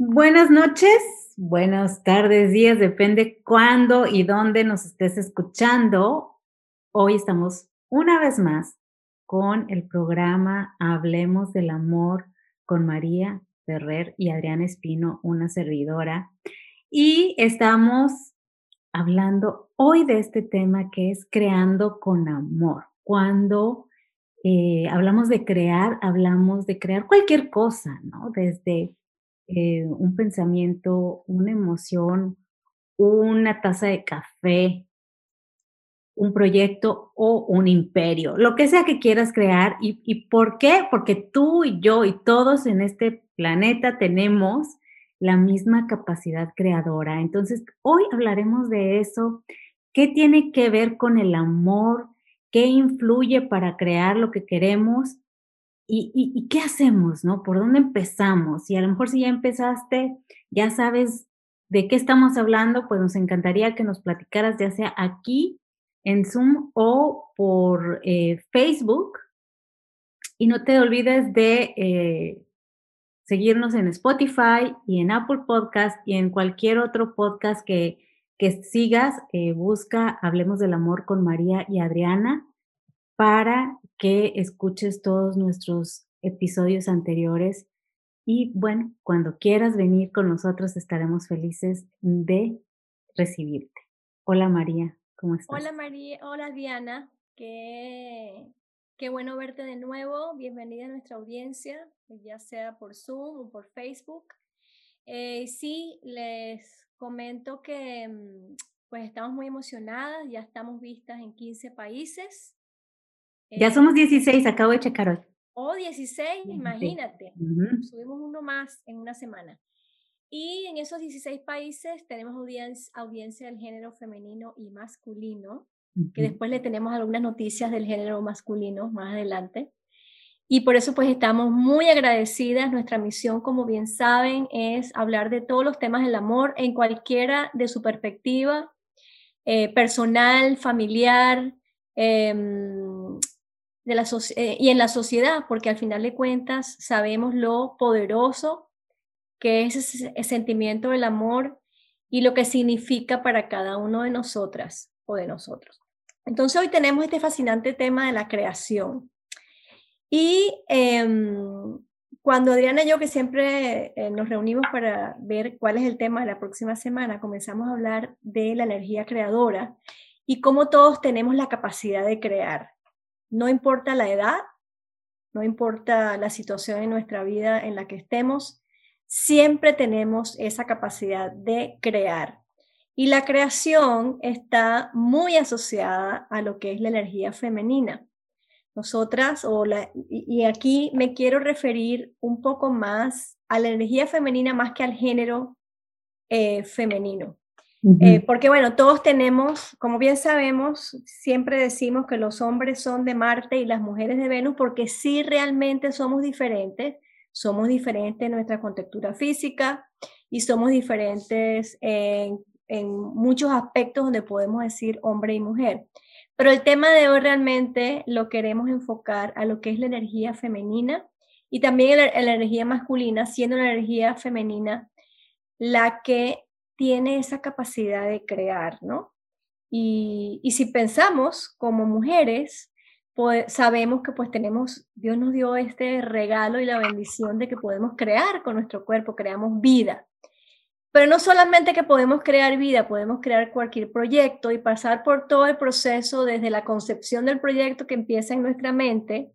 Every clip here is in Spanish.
Buenas noches, buenas tardes, días, depende cuándo y dónde nos estés escuchando. Hoy estamos una vez más con el programa Hablemos del Amor con María Ferrer y Adriana Espino, una servidora. Y estamos hablando hoy de este tema que es creando con amor. Cuando eh, hablamos de crear, hablamos de crear cualquier cosa, ¿no? Desde eh, un pensamiento, una emoción, una taza de café, un proyecto o un imperio, lo que sea que quieras crear. ¿Y, ¿Y, por qué? Porque tú y yo y todos en este planeta tenemos la misma capacidad creadora. Entonces, hoy hablaremos de eso. ¿Qué tiene que ver con el amor? ¿Qué influye para crear lo que queremos? ¿Y, qué hacemos, no? ¿Por dónde empezamos? Y a lo mejor si ya empezaste, ya sabes de qué estamos hablando, pues nos encantaría que nos platicaras, ya sea aquí en Zoom o por eh, Facebook. Y no te olvides de eh, seguirnos en Spotify y en Apple Podcast y en cualquier otro podcast que, que sigas. Eh, busca Hablemos del Amor con María y Adriana para que escuches todos nuestros episodios anteriores. Y bueno, cuando quieras venir con nosotros, estaremos felices de recibirte. Hola María, ¿cómo estás? Hola María, hola Diana, qué, qué bueno verte de nuevo. Bienvenida a nuestra audiencia, ya sea por Zoom o por Facebook. Eh, sí, les comento que mm, pues estamos muy emocionadas, ya estamos vistas en 15 países ya somos 16, acabo de checar hoy. Oh, 16, imagínate. Subimos uno más en una semana. Y en esos 16 países tenemos audiencia, del género femenino y masculino, que después le tenemos algunas noticias del género masculino más adelante. Y por eso pues estamos muy agradecidas. Nuestra misión, como bien saben, es hablar de todos los temas del amor en cualquiera de su perspectiva, eh, personal, familiar, eh, eh, y en la sociedad, porque al final de cuentas sabemos lo poderoso que es ese sentimiento del amor y lo que significa para cada uno de nosotras o de nosotros. Entonces hoy tenemos este fascinante tema de la creación. Y em, cuando Adriana y yo, que siempre eh, nos reunimos para ver cuál es el tema de la próxima semana, comenzamos a hablar de la energía creadora y cómo todos tenemos la capacidad de crear. No importa la edad, no importa la situación en nuestra vida en la que estemos, siempre tenemos esa capacidad de crear. Y la creación está muy asociada a lo que es la energía femenina. Nosotras, o la, y aquí me quiero referir un poco más a la energía femenina más que al género eh, femenino. Eh, porque bueno, todos tenemos, como bien sabemos, siempre decimos que los hombres son de Marte y las mujeres de Venus porque sí realmente somos diferentes, somos diferentes en nuestra contextura física y somos diferentes en, muchos aspectos donde podemos decir hombre y mujer. Pero el tema de hoy realmente lo queremos enfocar a lo que es la energía femenina y también la energía masculina, siendo la energía femenina la que tiene esa capacidad de crear, ¿no? Y, si pensamos como mujeres, pues, sabemos que pues tenemos, Dios nos dio este regalo y la bendición de que podemos crear con nuestro cuerpo, creamos vida. Pero no solamente que podemos crear vida, podemos crear cualquier proyecto y pasar por todo el proceso desde la concepción del proyecto que empieza en nuestra mente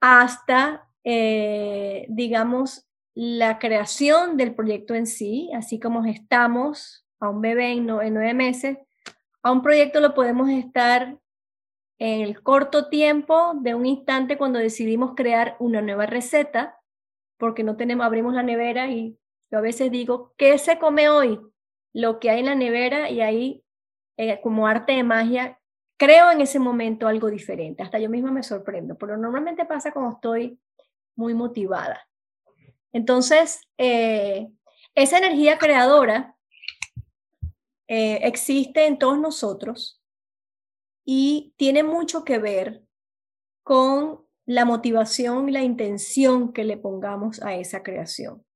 hasta, eh, digamos, la creación del proyecto en sí, así como estamos a un bebé en, nueve meses, a un proyecto lo podemos estar en el corto tiempo de un instante cuando decidimos crear una nueva receta, porque no tenemos, abrimos la nevera y yo a veces digo, ¿qué se come hoy? Lo que hay en la nevera y ahí, eh, como arte de magia, creo en ese momento algo diferente. Hasta yo misma me sorprendo, pero normalmente pasa cuando estoy muy motivada. Entonces, eh, esa energía creadora eh, existe en todos nosotros y tiene mucho que ver con la motivación y la intención que le pongamos a esa creación.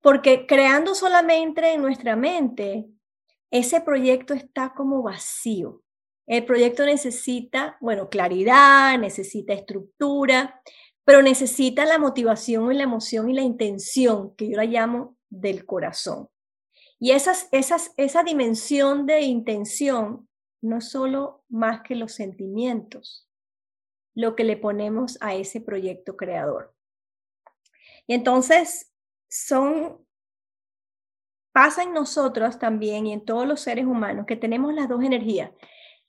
Porque creando solamente en nuestra mente, ese proyecto está como vacío. El proyecto necesita, bueno, claridad, necesita estructura, pero necesita la motivación y la emoción y la intención, que yo la llamo del corazón. Y esas, esas, esa dimensión de intención no es solo más que los sentimientos, lo que le ponemos a ese proyecto creador. Y entonces son, pasa en nosotros también y en todos los seres humanos que tenemos las dos energías,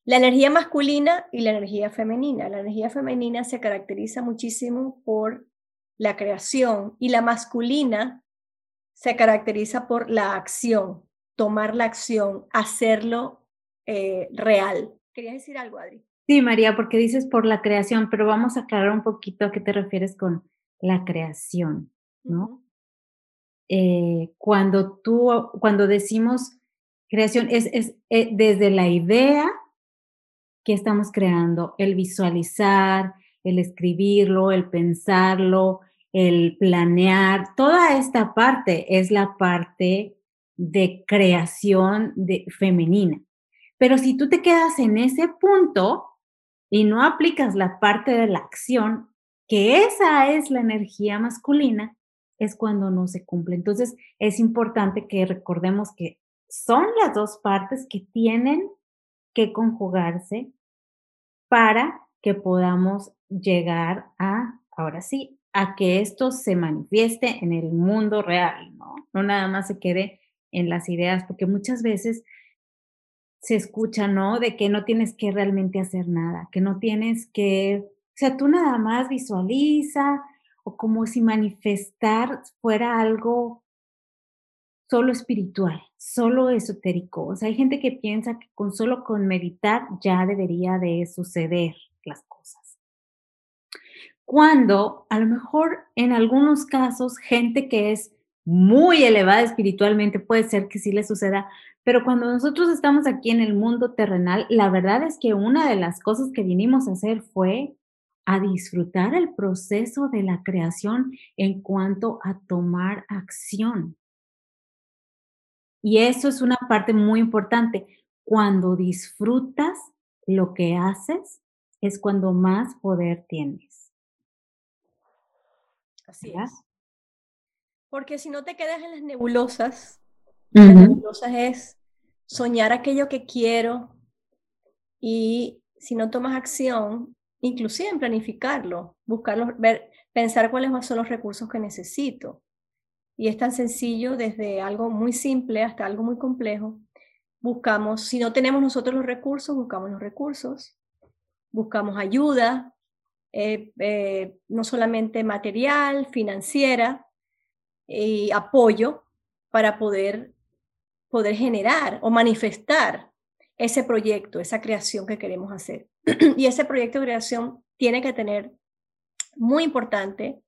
la energía masculina y la energía femenina. La energía femenina se caracteriza muchísimo por la creación y la masculina se caracteriza por la acción, tomar la acción, hacerlo eh, real. ¿Querías decir algo, Adri? Sí, María, porque dices por la creación, pero vamos a aclarar un poquito a qué te refieres con la creación, ¿no? Eh, cuando tú, cuando decimos creación, es, es eh, desde la idea que estamos creando, el visualizar, el escribirlo, el pensarlo, el planear, toda esta parte es la parte de creación de, femenina. Pero si tú te quedas en ese punto y no aplicas la parte de la acción, que esa es la energía masculina, es cuando no se cumple. Entonces, es importante que recordemos que son las dos partes que tienen que conjugarse para que podamos llegar a, ahora sí, a que esto se manifieste en el mundo real, ¿no? No nada más se quede en las ideas, porque muchas veces se escucha, ¿no? De que no tienes que realmente hacer nada, que no tienes que, o sea, tú nada más visualiza o como si manifestar fuera algo solo espiritual, solo esotérico. O sea, hay gente que piensa que con solo con meditar ya debería de suceder las cosas. Cuando a lo mejor en algunos casos gente que es muy elevada espiritualmente puede ser que sí le suceda, pero cuando nosotros estamos aquí en el mundo terrenal, la verdad es que una de las cosas que vinimos a hacer fue a disfrutar el proceso de la creación en cuanto a tomar acción. Y eso es una parte muy importante. Cuando disfrutas lo que haces, es cuando más poder tienes. Así es. Porque si no te quedas en las nebulosas, las nebulosas es soñar aquello que quiero y si no tomas acción, inclusive en planificarlo, buscarlo, ver, pensar cuáles son los recursos que necesito. Y es tan sencillo desde algo muy simple hasta algo muy complejo. Buscamos, si no tenemos nosotros los recursos, buscamos los recursos, buscamos ayuda, eh, eh, no solamente material, financiera y apoyo para poder, poder generar o manifestar ese proyecto, esa creación que queremos hacer. y ese proyecto de creación tiene que tener, muy importante,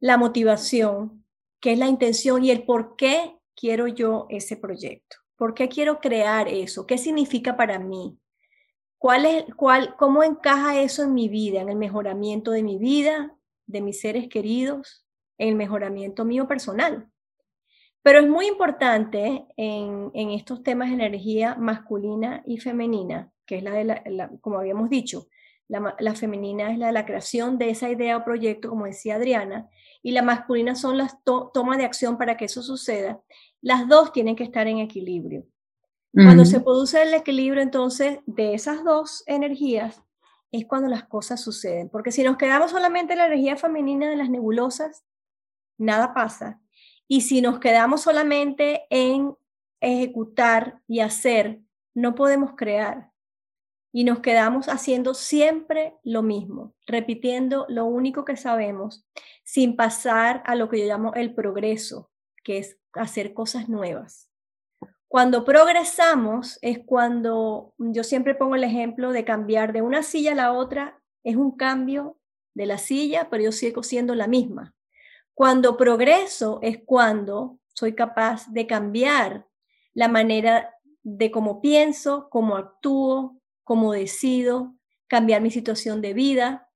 la motivación, qué es la intención y el por qué quiero yo ese proyecto. ¿Por qué quiero crear eso? ¿Qué significa para mí? ¿Cuál es, cuál, ¿Cómo encaja eso en mi vida, en el mejoramiento de mi vida, de mis seres queridos, en el mejoramiento mío personal? Pero es muy importante en, en estos temas de energía masculina y femenina, que es la de la, como habíamos dicho, la, la, femenina es la de la creación de esa idea o proyecto, como decía Adriana, y la masculina son las tomas de acción para que eso suceda, las dos tienen que estar en equilibrio. Cuando se produce el equilibrio entonces de esas dos energías, es cuando las cosas suceden. Porque si nos quedamos solamente en la energía femenina de las nebulosas, nada pasa. Y si nos quedamos solamente en ejecutar y hacer, no podemos crear y nos quedamos haciendo siempre lo mismo, repitiendo lo único que sabemos, sin pasar a lo que yo llamo el progreso, que es hacer cosas nuevas. Cuando progresamos es cuando yo siempre pongo el ejemplo de cambiar de una silla a la otra, es un cambio de la silla, pero yo sigo siendo la misma. Cuando progreso es cuando soy capaz de cambiar la manera de cómo pienso, cómo actúo, cómo decido cambiar mi situación de vida.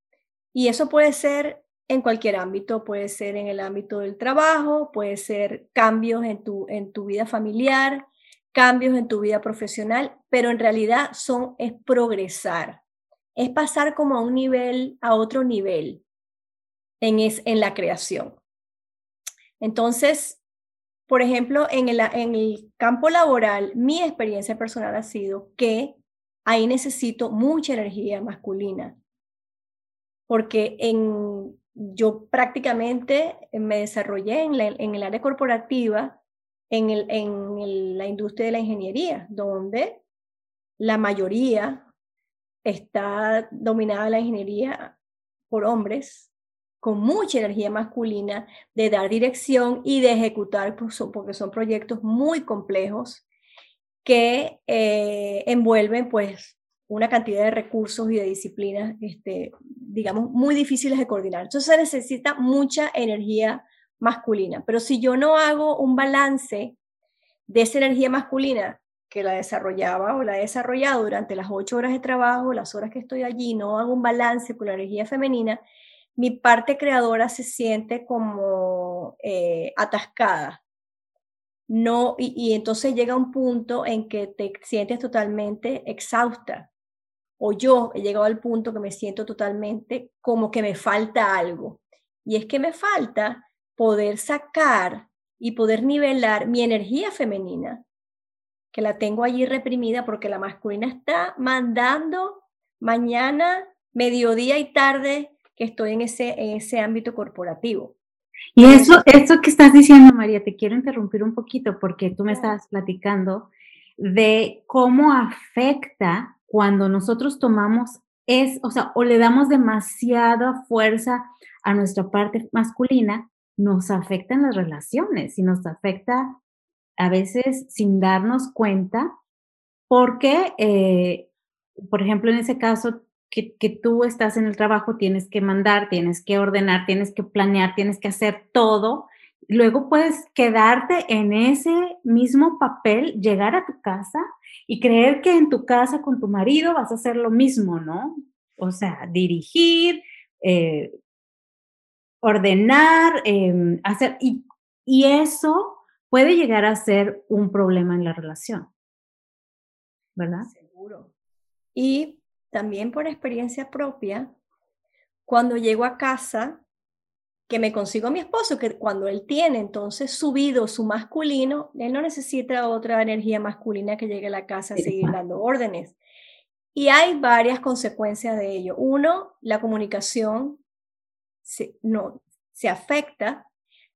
Y eso puede ser en cualquier ámbito, puede ser en el ámbito del trabajo, puede ser cambios en tu, en tu vida familiar, cambios en tu vida profesional, pero en realidad son, es progresar, es pasar como a un nivel, a otro nivel en, es, en la creación. Entonces, por ejemplo, en el, en el campo laboral, mi experiencia personal ha sido que ahí necesito mucha energía masculina, porque en, yo prácticamente me desarrollé en, el área corporativa, en la industria de la ingeniería, donde la mayoría está dominada la ingeniería por hombres con mucha energía masculina de dar dirección y de ejecutar, pues, porque son proyectos muy complejos que eh, envuelven pues una cantidad de recursos y de disciplinas, este, digamos, muy difíciles de coordinar. Entonces se necesita mucha energía masculina. Pero si yo no hago un balance de esa energía masculina que la desarrollaba o la he desarrollado durante las ocho horas de trabajo, las horas que estoy allí, no hago un balance con la energía femenina, mi parte creadora se siente como eh, atascada. No, y, entonces llega un punto en que te sientes totalmente exhausta o yo he llegado al punto que me siento totalmente como que me falta algo. Y es que me falta poder sacar y poder nivelar mi energía femenina, que la tengo allí reprimida porque la masculina está mandando mañana, mediodía y tarde que estoy en ese, en ese ámbito corporativo. Y eso, eso que estás diciendo, María, te quiero interrumpir un poquito porque tú me estabas platicando de cómo afecta cuando nosotros tomamos es, o sea, o le damos demasiada fuerza a nuestra parte masculina, nos afecta en las relaciones y nos afecta a veces sin darnos cuenta, porque, eh, por ejemplo, en ese caso que, tú estás en el trabajo, tienes que mandar, tienes que ordenar, tienes que planear, tienes que hacer todo. Luego puedes quedarte en ese mismo papel, llegar a tu casa y creer que en tu casa con tu marido vas a hacer lo mismo, ¿no? O sea, dirigir, eh, ordenar, em, hacer, y, y eso puede llegar a ser un problema en la relación, ¿verdad? Seguro. Y también por experiencia propia, cuando llego a casa, que me consigo a mi esposo, que cuando él tiene entonces subido su masculino, él no necesita otra energía masculina que llegue a la casa a seguir dando órdenes. Y hay varias consecuencias de ello. Uno, la comunicación se, no, se afecta.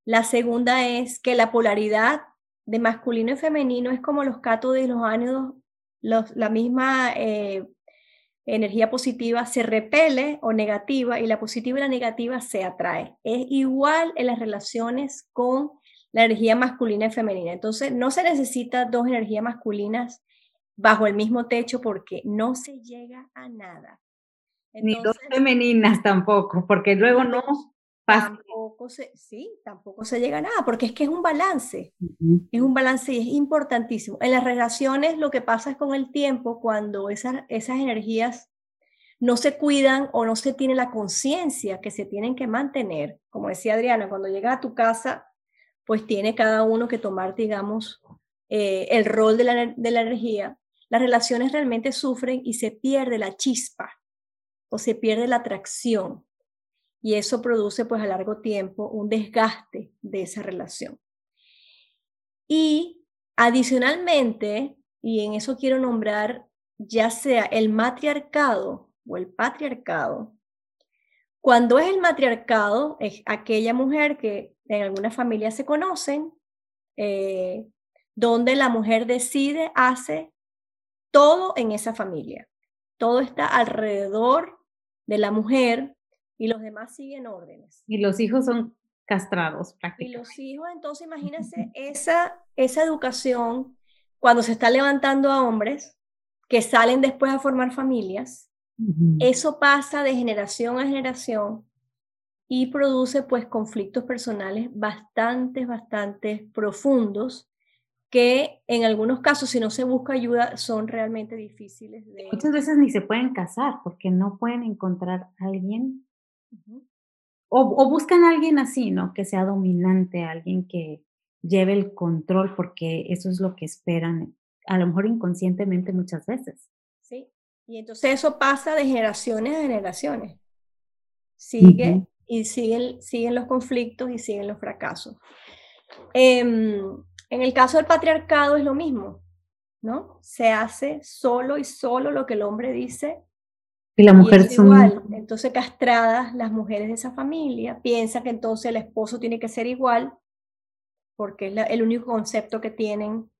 La segunda es que la polaridad de masculino y femenino es como los cátodos y los ánidos, los, la misma eh, energía positiva se repele o negativa y la positiva y la negativa se atrae. Es igual en las relaciones con la energía masculina y femenina. Entonces, no se necesita dos energías masculinas bajo el mismo techo porque no se llega a nada. Ni dos femeninas tampoco, porque luego no Tampoco se, sí, tampoco se llega a nada, porque es que es un balance, es un balance y es importantísimo. En las relaciones lo que pasa es con el tiempo, cuando esas, esas energías no se cuidan o no se tiene la conciencia que se tienen que mantener, como decía Adriana, cuando llega a tu casa, pues tiene cada uno que tomar, digamos, eh, el rol de la, de la energía, las relaciones realmente sufren y se pierde la chispa o se pierde la atracción y eso produce pues a largo tiempo un desgaste de esa relación. Y adicionalmente, y en eso quiero nombrar ya sea el matriarcado o el patriarcado, cuando es el matriarcado, es aquella mujer que en algunas familias se conocen, eh, donde la mujer decide, hace todo en esa familia. Todo está alrededor de la mujer y los demás siguen órdenes. Y los hijos son castrados prácticamente. Y los hijos, entonces imagínense esa, esa educación cuando se está levantando a hombres que salen después a formar familias, eso pasa de generación a generación y produce pues conflictos personales bastante, bastante profundos que en algunos casos, si no se busca ayuda, son realmente difíciles de... Muchas veces ni se pueden casar porque no pueden encontrar a alguien o, buscan a alguien así, ¿no? Que sea dominante, alguien que lleve el control, porque eso es lo que esperan, a lo mejor inconscientemente muchas veces. Sí, y entonces eso pasa de generaciones a generaciones. Sigue y siguen, siguen los conflictos y siguen los fracasos. Em, en el caso del patriarcado es lo mismo, ¿no? Se hace solo y solo lo que el hombre dice. Y la mujer es igual. Entonces, castradas las mujeres de esa familia, piensan que entonces el esposo tiene que ser igual, porque es el único concepto que tienen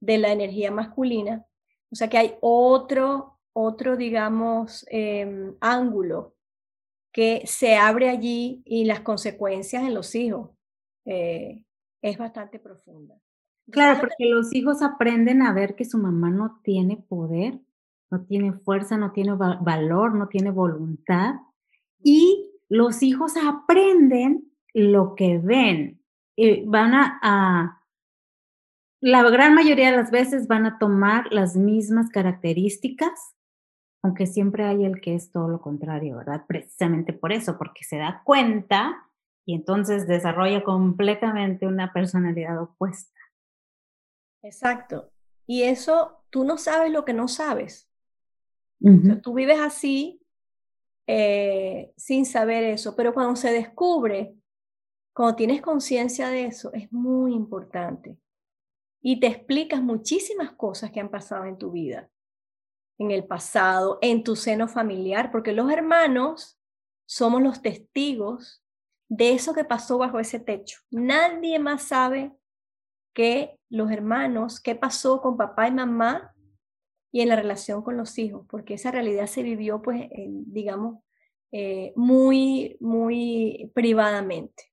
de la energía masculina. O sea que hay otro, otro digamos, em, ángulo que se abre allí y las consecuencias en los hijos eh, es bastante profunda. Claro, porque los hijos aprenden a ver que su mamá no tiene poder, no tiene fuerza, no tiene valor, no tiene voluntad. Y los hijos aprenden lo que ven. Y van a, la gran mayoría de las veces van a tomar las mismas características, aunque siempre hay el que es todo lo contrario, ¿verdad? Precisamente por eso, porque se da cuenta y entonces desarrolla completamente una personalidad opuesta. Exacto. Y eso, tú no sabes lo que no sabes. Tú vives así eh, sin saber eso, pero cuando se descubre, cuando tienes conciencia de eso, es muy importante. Y te explicas muchísimas cosas que han pasado en tu vida, en el pasado, en tu seno familiar, porque los hermanos somos los testigos de eso que pasó bajo ese techo. Nadie más sabe que los hermanos, qué pasó con papá y mamá y en la relación con los hijos, porque esa realidad se vivió, pues, digamos, eh, muy, muy privadamente.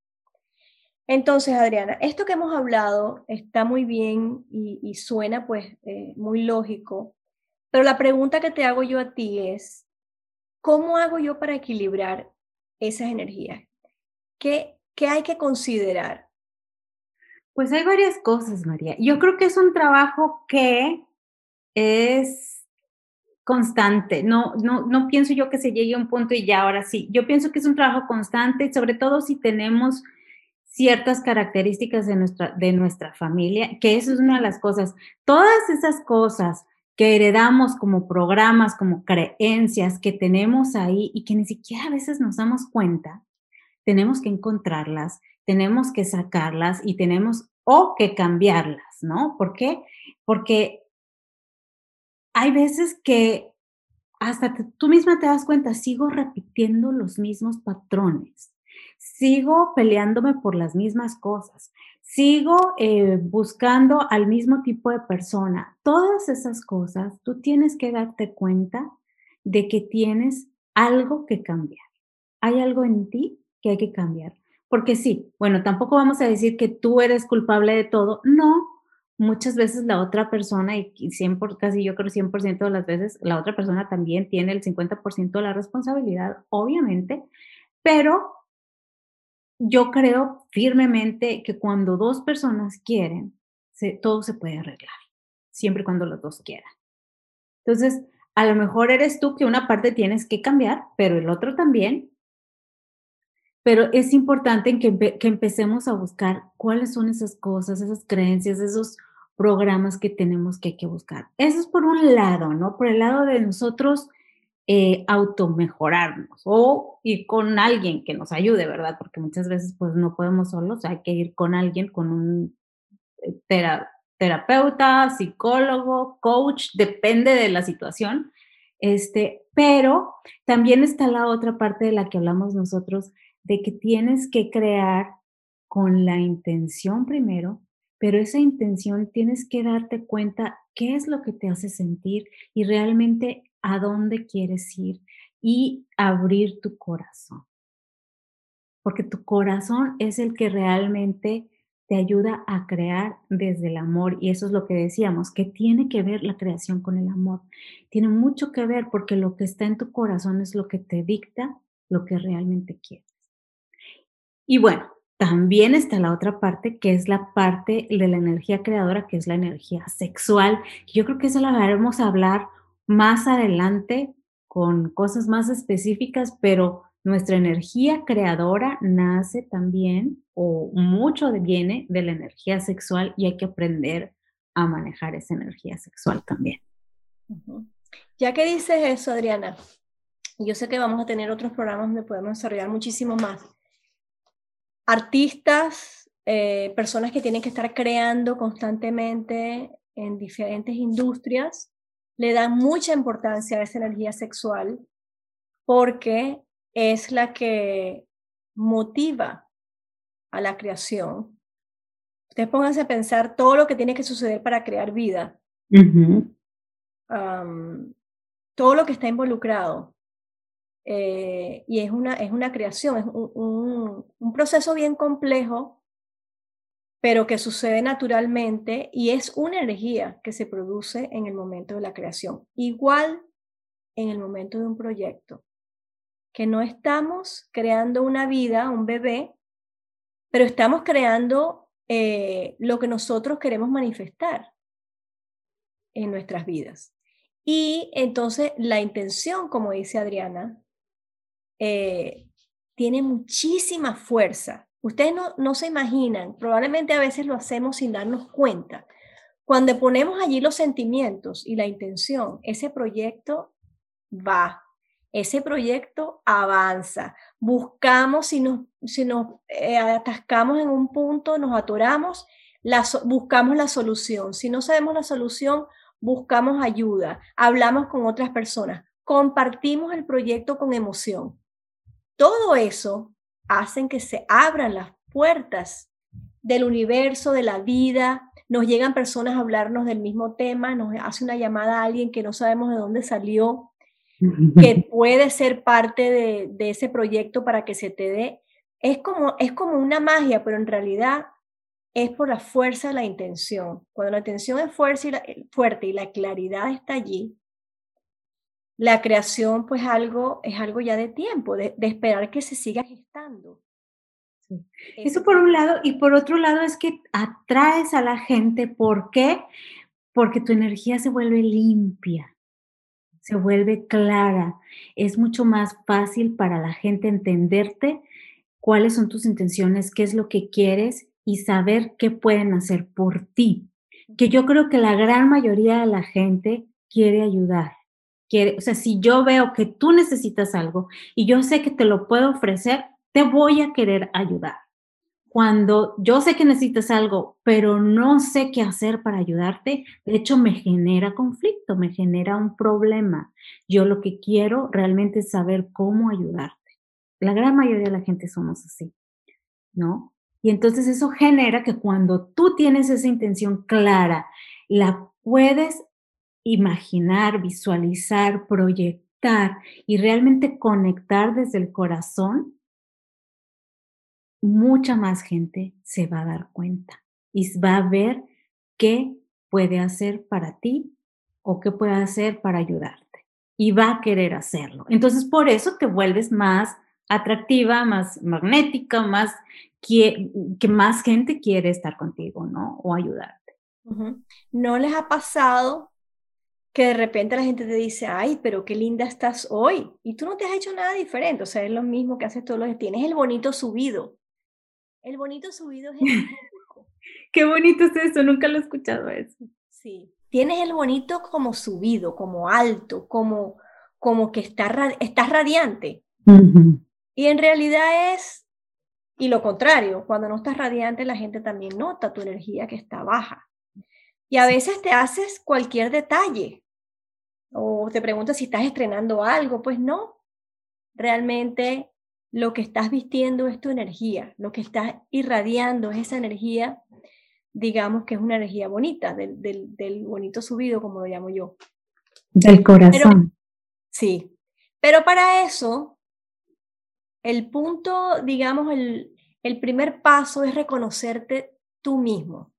Entonces, Adriana, esto que hemos hablado está muy bien y, suena, pues, eh, muy lógico, pero la pregunta que te hago yo a ti es, ¿cómo hago yo para equilibrar esas energías? ¿Qué, qué hay que considerar? Pues hay varias cosas, María. Yo creo que es un trabajo que es constante. No, no, no pienso yo que se llegue a un punto y ya ahora sí. Yo pienso que es un trabajo constante, sobre todo si tenemos ciertas características de nuestra, de nuestra familia, que eso es una de las cosas. Todas esas cosas que heredamos como programas, como creencias que tenemos ahí y que ni siquiera a veces nos damos cuenta, tenemos que encontrarlas, tenemos que sacarlas y tenemos o que cambiarlas, ¿no? ¿Por qué? Porque hay veces que hasta tú misma te das cuenta, sigo repitiendo los mismos patrones, sigo peleándome por las mismas cosas, sigo eh, buscando al mismo tipo de persona. Todas esas cosas, tú tienes que darte cuenta de que tienes algo que cambiar. Hay algo en ti que hay que cambiar. Porque sí, bueno, tampoco vamos a decir que tú eres culpable de todo. No, muchas veces la otra persona, y 100 casi yo creo 100% de las veces, la otra persona también tiene el 50% de la responsabilidad, obviamente, pero yo creo firmemente que cuando dos personas quieren, todo se puede arreglar, siempre cuando los dos quieran. Entonces, a lo mejor eres tú que una parte tienes que cambiar, pero el otro también, pero es importante que, que empecemos a buscar cuáles son esas cosas, esas creencias, esos programas que tenemos que hay que buscar. Eso es por un lado, ¿no? Por el lado de nosotros eh, automejorarnos o ir con alguien que nos ayude, ¿verdad? Porque muchas veces pues no podemos solos, hay que ir con alguien, con un eh, terapeuta, psicólogo, coach, depende de la situación. Este, pero también está la otra parte de la que hablamos nosotros, de que tienes que crear con la intención primero, pero esa intención tienes que darte cuenta qué es lo que te hace sentir y realmente a dónde quieres ir y abrir tu corazón. Porque tu corazón es el que realmente te ayuda a crear desde el amor y eso es lo que decíamos, que tiene que ver la creación con el amor. Tiene mucho que ver porque lo que está en tu corazón es lo que te dicta lo que realmente quieres. Y bueno, también está la otra parte, que es la parte de la energía creadora, que es la energía sexual. Yo creo que eso la haremos hablar más adelante con cosas más específicas, pero nuestra energía creadora nace también o mucho viene de la energía sexual y hay que aprender a manejar esa energía sexual también. Ya que dices eso, Adriana, yo sé que vamos a tener otros programas donde podemos desarrollar muchísimo más. Artistas, eh, personas que tienen que estar creando constantemente en diferentes industrias, le dan mucha importancia a esa energía sexual porque es la que motiva a la creación. Ustedes pónganse a pensar todo lo que tiene que suceder para crear vida. todo lo que está involucrado. Eh, y es una, es una creación, es un, un, proceso bien complejo, pero que sucede naturalmente y es una energía que se produce en el momento de la creación. Igual en el momento de un proyecto, que no estamos creando una vida, un bebé, pero estamos creando eh, lo que nosotros queremos manifestar en nuestras vidas. Y entonces la intención, como dice Adriana, eh, tiene muchísima fuerza. Ustedes no, no se imaginan, probablemente a veces lo hacemos sin darnos cuenta. Cuando ponemos allí los sentimientos y la intención, ese proyecto va, ese proyecto avanza. Buscamos, si nos, si nos eh, atascamos en un punto, nos atoramos, buscamos la solución. Si no sabemos la solución, buscamos ayuda, hablamos con otras personas, compartimos el proyecto con emoción. Todo eso hace que se abran las puertas del universo, de la vida. Nos llegan personas a hablarnos del mismo tema, nos hace una llamada a alguien que no sabemos de dónde salió, que puede ser parte de, ese proyecto para que se te dé. Es como, es como una magia, pero en realidad es por la fuerza de la intención. Cuando la intención es fuerte y la, claridad está allí, la creación pues algo, es algo ya de tiempo, de, esperar que se siga gestando. Eso por un lado, y por otro lado es que atraes a la gente, ¿por qué? Porque tu energía se vuelve limpia se vuelve clara, es mucho más fácil para la gente entenderte cuáles son tus intenciones, qué es lo que quieres y saber qué pueden hacer por ti. Que yo creo que la gran mayoría de la gente quiere ayudar. Quiere, o sea, si yo veo que tú necesitas algo y yo sé que te lo puedo ofrecer, te voy a querer ayudar cuando yo sé que necesitas algo, pero no sé qué hacer para ayudarte, de hecho me genera conflicto, me genera un problema. Yo lo que quiero realmente es saber cómo ayudarte. La gran mayoría de la gente somos así, ¿no? Y entonces eso genera que cuando tú tienes esa intención clara, la puedes imaginar, visualizar, proyectar y realmente conectar desde el corazón, mucha más gente se va a dar cuenta y va a ver qué puede hacer para ti o qué puede hacer para ayudarte y va a querer hacerlo. Entonces, por eso te vuelves más atractiva, más magnética, más que, más gente quiere estar contigo, ¿no? O ayudarte. ¿No les ha pasado que de repente la gente te dice, ay, pero qué linda estás hoy? Y tú no te has hecho nada diferente, o sea, es lo mismo que haces todos los días, tienes el bonito subido, el bonito subido es. Qué bonito es eso, nunca lo he escuchado eso. Sí, tienes el bonito como subido, como alto, como, como que está, estás radiante. Y en realidad es, y lo contrario, cuando no estás radiante la gente también nota tu energía que está baja. Y a veces te haces cualquier detalle o te preguntas si estás estrenando algo, pues no. Realmente lo que estás vistiendo es tu energía, lo que estás irradiando es esa energía, digamos que es una energía bonita, del, del, bonito subido, como lo llamo yo. Del corazón. sí, pero para eso, el punto, digamos, el, el primer paso es reconocerte tú mismo,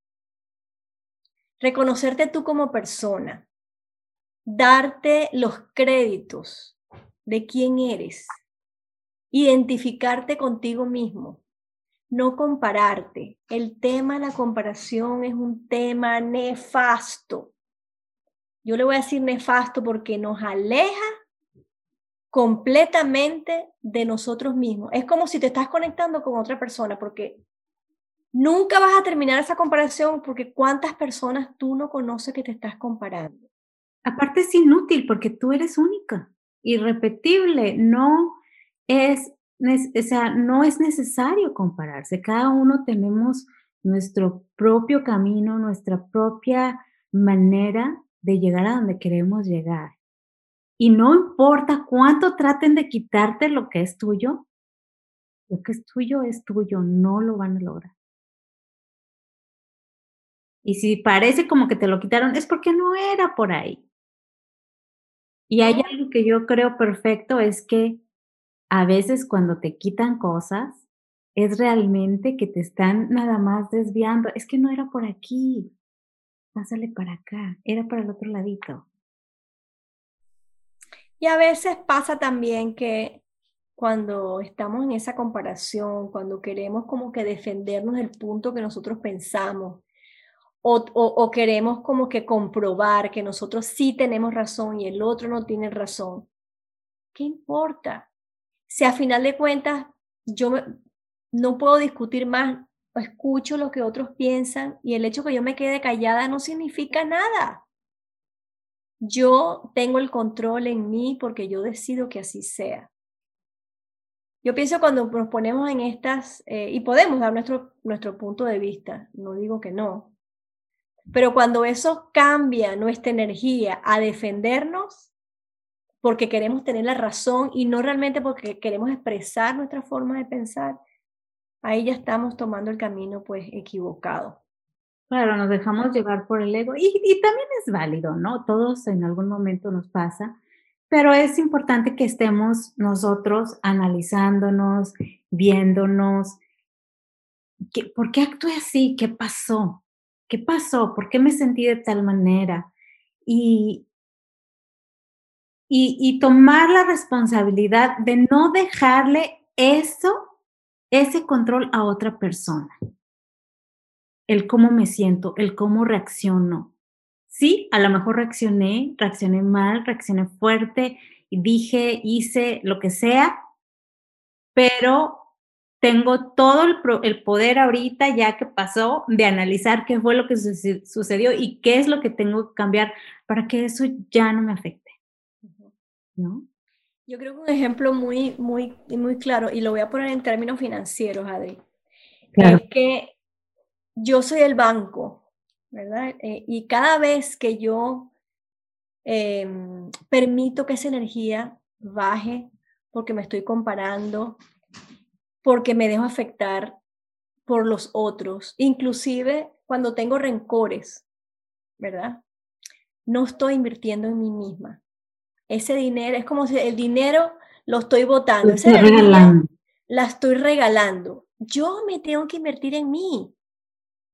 reconocerte tú como persona, darte los créditos de quién eres identificarte contigo mismo, no compararte. El tema de la comparación es un tema nefasto. Yo le voy a decir nefasto porque nos aleja completamente de nosotros mismos. Es como si te estás conectando con otra persona, porque nunca vas a terminar esa comparación, porque cuántas personas tú no conoces que te estás comparando. Aparte es inútil, porque tú eres única, irrepetible, no es, o sea, no es necesario compararse. Cada uno tenemos nuestro propio camino, nuestra propia manera de llegar a donde queremos llegar. Y no importa cuánto traten de quitarte lo que es tuyo, lo que es tuyo es tuyo, no lo van a lograr. Y si parece como que te lo quitaron, es porque no era por ahí. Y hay algo que yo creo perfecto, es que a veces cuando te quitan cosas, es realmente que te están nada más desviando. Es que no era por aquí. Pásale para acá. Era para el otro ladito. Y a veces pasa también que cuando estamos en esa comparación, cuando queremos como que defendernos del punto que nosotros pensamos, o, queremos como que comprobar que nosotros sí tenemos razón y el otro no tiene razón, ¿qué importa? Si a final de cuentas yo no puedo discutir más, escucho lo que otros piensan y el hecho que yo me quede callada no significa nada. Yo tengo el control en mí porque yo decido que así sea. Yo pienso cuando nos ponemos en estas, eh, y podemos dar nuestro, nuestro punto de vista, no digo que no, pero cuando eso cambia nuestra energía a defendernos, porque queremos tener la razón y no realmente porque queremos expresar nuestra forma de pensar, ahí ya estamos tomando el camino pues equivocado. Claro, nos dejamos llevar por el ego y, también es válido, ¿no? Todos en algún momento nos pasa, pero es importante que estemos nosotros analizándonos, viéndonos. ¿Por qué actué así? ¿Qué pasó? ¿Qué pasó? ¿Por qué me sentí de tal manera? Y, y, tomar la responsabilidad de no dejarle eso, ese control a otra persona el cómo me siento, el cómo reacciono. Sí, a lo mejor reaccioné, reaccioné mal, reaccioné fuerte, dije, hice lo que sea, pero tengo todo el, poder ahorita, ya que pasó, de analizar qué fue lo que sucedió y qué es lo que tengo que cambiar para que eso ya no me afecte. ¿No? Yo creo que un ejemplo muy, muy, muy claro, y lo voy a poner en términos financieros, Adri, es que yo soy el banco, ¿verdad? Eh, y cada vez que yo em, permito que esa energía baje porque me estoy comparando, porque me dejo afectar por los otros, inclusive cuando tengo rencores, ¿verdad? No estoy invirtiendo en mí misma. Ese dinero es como si el dinero lo estoy botando, esa energía la estoy regalando. Yo me tengo que invertir en mí.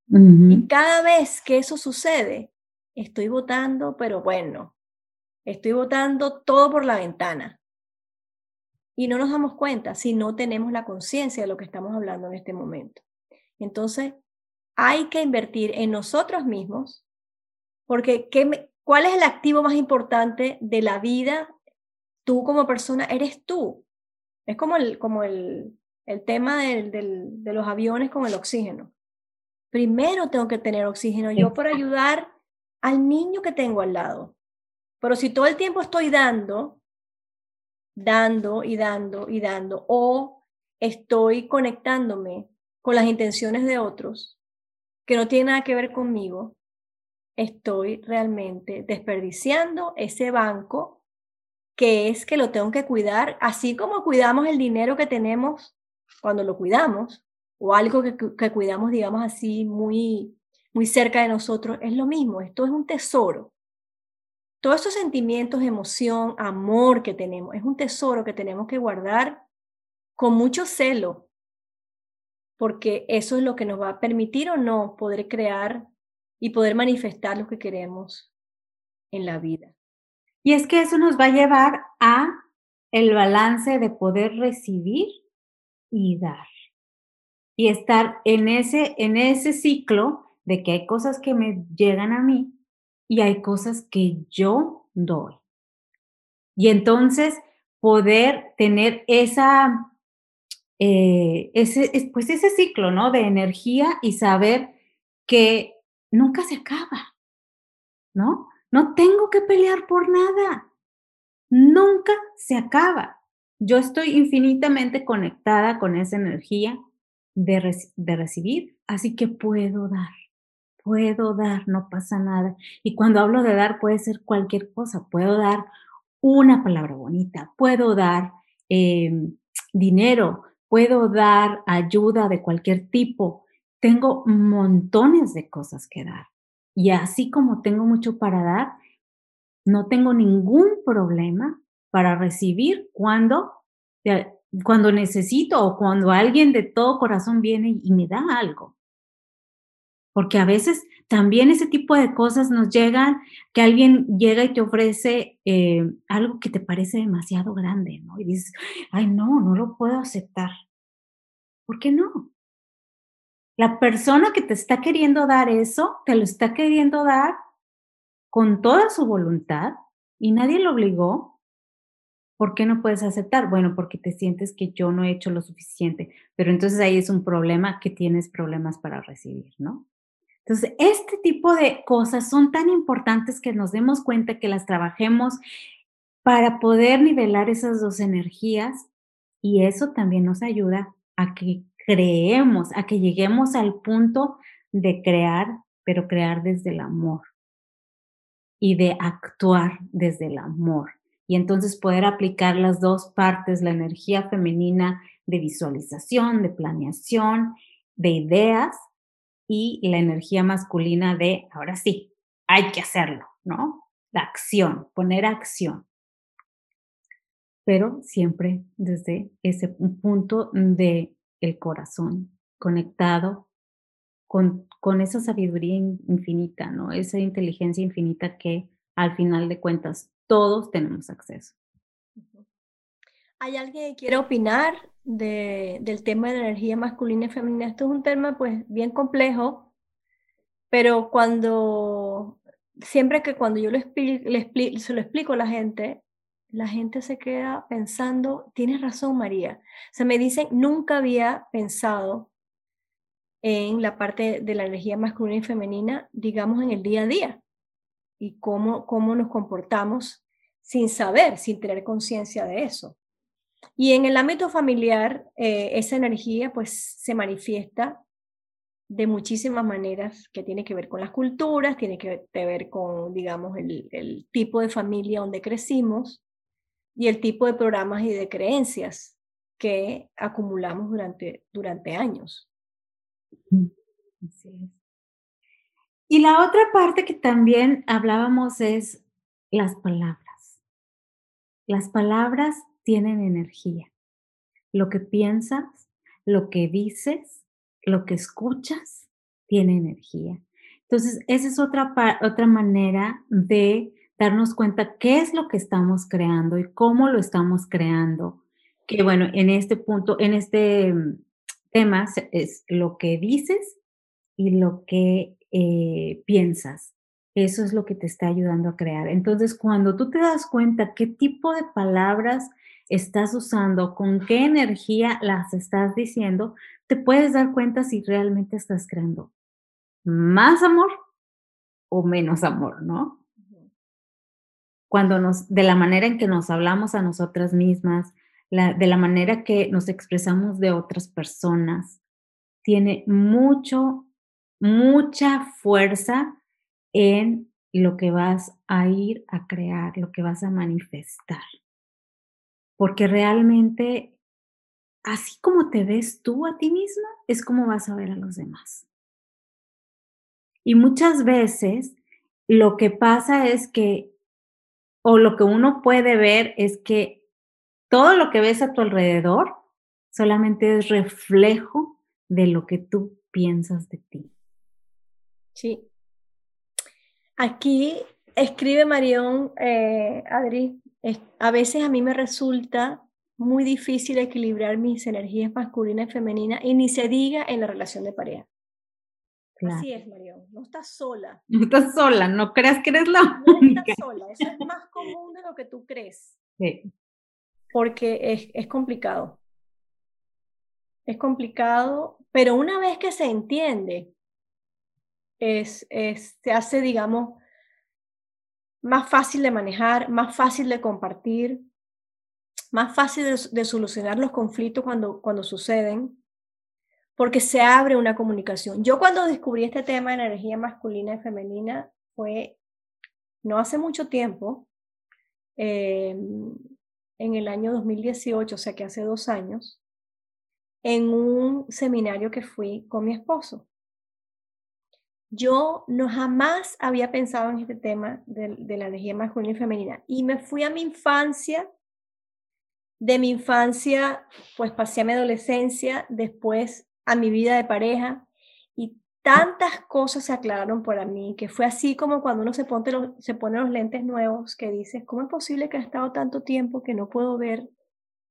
Y cada vez que eso sucede, estoy votando, pero bueno, estoy votando todo por la ventana. Y no nos damos cuenta si no tenemos la conciencia de lo que estamos hablando en este momento. Entonces, hay que invertir en nosotros mismos, porque ¿qué ¿cuál es el activo más importante de la vida? Tú como persona eres tú. Es como el, como el, el tema de los aviones con el oxígeno primero tengo que tener oxígeno yo por ayudar al niño que tengo al lado. Pero si todo el tiempo estoy dando, dando y dando y dando, o estoy conectándome con las intenciones de otros que no tienen nada que ver conmigo, estoy realmente desperdiciando ese banco que es que lo tengo que cuidar, así como cuidamos el dinero que tenemos cuando lo cuidamos, o algo que, cuidamos, digamos así, muy, muy cerca de nosotros, es lo mismo, esto es un tesoro. Todos esos sentimientos, emoción, amor que tenemos, es un tesoro que tenemos que guardar con mucho celo, porque eso es lo que nos va a permitir o no poder crear y poder manifestar lo que queremos en la vida. Y es que eso nos va a llevar a el balance de poder recibir y dar y estar en ese, en ese ciclo de que hay cosas que me llegan a mí y hay cosas que yo doy. Y entonces poder tener esa, eh, ese, pues ese ciclo, ¿no? De energía y saber que nunca se acaba, ¿no? No tengo que pelear por nada. Nunca se acaba. Yo estoy infinitamente conectada con esa energía de, de recibir, así que puedo dar puedo dar, no pasa nada. Y cuando hablo de dar, puede ser cualquier cosa. Puedo dar una palabra bonita, puedo dar em, dinero, puedo dar ayuda de cualquier tipo. Tengo montones de cosas que dar. Y así como tengo mucho para dar, no tengo ningún problema para recibir cuando, eh, cuando necesito o cuando alguien de todo corazón viene y me da algo porque a veces también ese tipo de cosas nos llegan, que alguien llega y te ofrece eh, algo que te parece demasiado grande, ¿no? Y dices, ay, no, no lo puedo aceptar. ¿Por qué no? La persona que te está queriendo dar eso, te lo está queriendo dar con toda su voluntad y nadie lo obligó. ¿Por qué no puedes aceptar? Bueno, porque te sientes que yo no he hecho lo suficiente, pero entonces ahí es un problema que tienes problemas para recibir, ¿no? Entonces, este tipo de cosas son tan importantes que nos demos cuenta que las trabajemos para poder nivelar esas dos energías y eso también nos ayuda a que creemos, a que lleguemos al punto de crear, pero crear desde el amor y de actuar desde el amor. Y entonces poder aplicar las dos partes, la energía femenina de visualización, de planeación, de ideas, y la energía masculina de, ahora sí, hay que hacerlo, ¿no? La acción, poner acción. Pero siempre desde ese punto de el corazón conectado con, con esa sabiduría infinita, ¿no? Esa inteligencia infinita que al final de cuentas todos tenemos acceso. ¿Hay alguien que quiere opinar del tema de la energía masculina y femenina? Esto es un tema pues bien complejo, pero cuando, siempre que cuando yo le se lo explico a la gente, la gente se queda pensando, tienes razón María. O sea, me dicen, nunca había pensado en la parte de la energía masculina y femenina, digamos, en el día a día y cómo, cómo nos comportamos sin saber, sin tener conciencia de eso. Y en el ámbito familiar, eh, esa energía pues se manifiesta de muchísimas maneras que tiene que ver con las culturas, tiene que ver con, digamos, el, el tipo de familia donde crecimos y el tipo de programas y de creencias que acumulamos durante, durante años. Y la otra parte que también hablábamos es las palabras. Las palabras tienen energía. Lo que piensas, lo que dices, lo que escuchas, tiene energía. Entonces, esa es otra, otra manera de darnos cuenta qué es lo que estamos creando y cómo lo estamos creando. Que bueno, en este punto, en este mm, tema es lo que dices y lo que eh, piensas. Eso es lo que te está ayudando a crear. Entonces, cuando tú te das cuenta qué tipo de palabras estás usando, con qué energía las estás diciendo, te puedes dar cuenta si realmente estás creando más amor o menos amor, ¿no? Cuando nos, de la manera en que nos hablamos a nosotras mismas, de la manera que nos expresamos de otras personas, tiene mucho, mucha fuerza en lo que vas a ir a crear, lo que vas a manifestar porque realmente así como te ves tú a ti misma, es como vas a ver a los demás. Y muchas veces lo que pasa es que, o lo que uno puede ver es que todo lo que ves a tu alrededor solamente es reflejo de lo que tú piensas de ti. Sí. Aquí escribe Marión, eh, Adri, a veces a mí me resulta muy difícil equilibrar mis energías masculinas y femeninas y ni se diga en la relación de pareja. Así es, Marión, no estás sola. No estás sola, no creas que eres la única. No estás sola, eso es más común de lo que tú crees. Sí. porque es, es complicado. Es complicado, pero una vez que se entiende, es, es, se hace, digamos, más fácil de manejar, más fácil de compartir, más fácil de, solucionar los conflictos cuando, cuando suceden, porque se abre una comunicación. Yo cuando descubrí este tema de energía masculina y femenina fue no hace mucho tiempo, em, en el año 2018, o sea que hace dos años, en un seminario que fui con mi esposo. Yo no jamás había pensado en este tema de, la energía masculina y femenina y me fui a mi infancia. De mi infancia, pues pasé a mi adolescencia, después a mi vida de pareja y tantas cosas se aclararon para mí, que fue así como cuando uno se pone, los, se pone los lentes nuevos, que dices, ¿cómo es posible que ha estado tanto tiempo que no puedo ver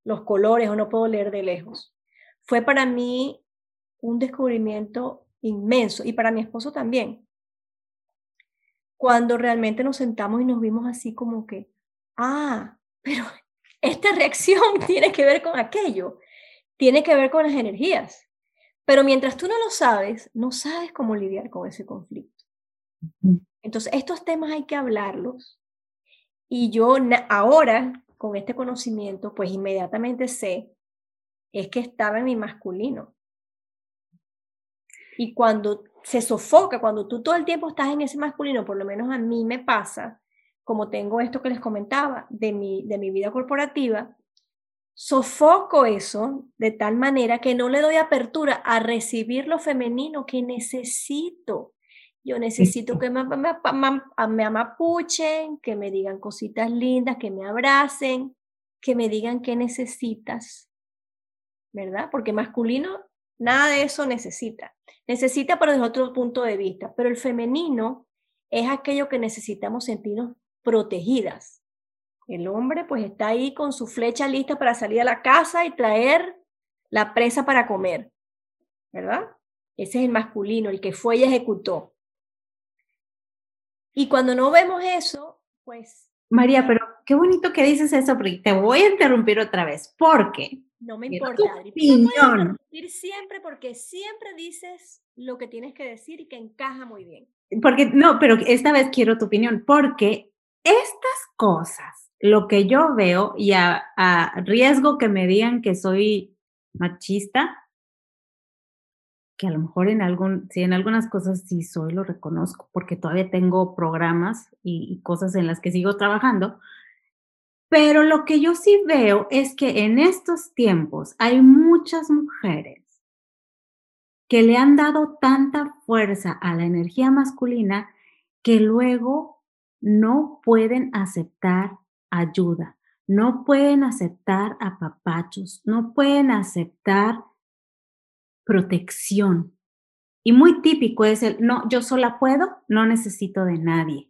los colores o no puedo leer de lejos? Fue para mí un descubrimiento inmenso y para mi esposo también. Cuando realmente nos sentamos y nos vimos así como que, ah, pero esta reacción tiene que ver con aquello, tiene que ver con las energías. Pero mientras tú no lo sabes, no sabes cómo lidiar con ese conflicto. Entonces, estos temas hay que hablarlos. Y yo ahora, con este conocimiento, pues inmediatamente sé, es que estaba en mi masculino. Y cuando se sofoca, cuando tú todo el tiempo estás en ese masculino, por lo menos a mí me pasa, como tengo esto que les comentaba de mi, de mi vida corporativa, sofoco eso de tal manera que no le doy apertura a recibir lo femenino que necesito. Yo necesito que me, me, me, amapuchen, que me digan cositas lindas, que me abracen, que me digan qué necesitas, ¿verdad? Porque masculino nada de eso necesita. Necesita, pero desde otro punto de vista. Pero el femenino es aquello que necesitamos sentirnos protegidas. El hombre pues está ahí con su flecha lista para salir a la casa y traer la presa para comer, ¿verdad? Ese es el masculino, el que fue y ejecutó. Y cuando no vemos eso, pues... María, pero qué bonito que dices eso, porque te voy a interrumpir otra vez, porque no me importa, Adri. Opinión. siempre porque siempre dices lo que tienes que decir y que encaja muy bien. Porque, no, pero esta vez quiero tu opinión, porque estas cosas, lo que yo veo, y a, riesgo que me digan que soy machista, que a lo mejor en algún, si en algunas cosas sí soy, lo reconozco, porque todavía tengo programas y cosas en las que sigo trabajando, pero lo que yo sí veo es que en estos tiempos hay muchas mujeres que le han dado tanta fuerza a la energía masculina que luego no pueden aceptar ayuda, no pueden aceptar apapachos, no pueden aceptar protección. Y muy típico es el, no, yo sola puedo, no necesito de nadie.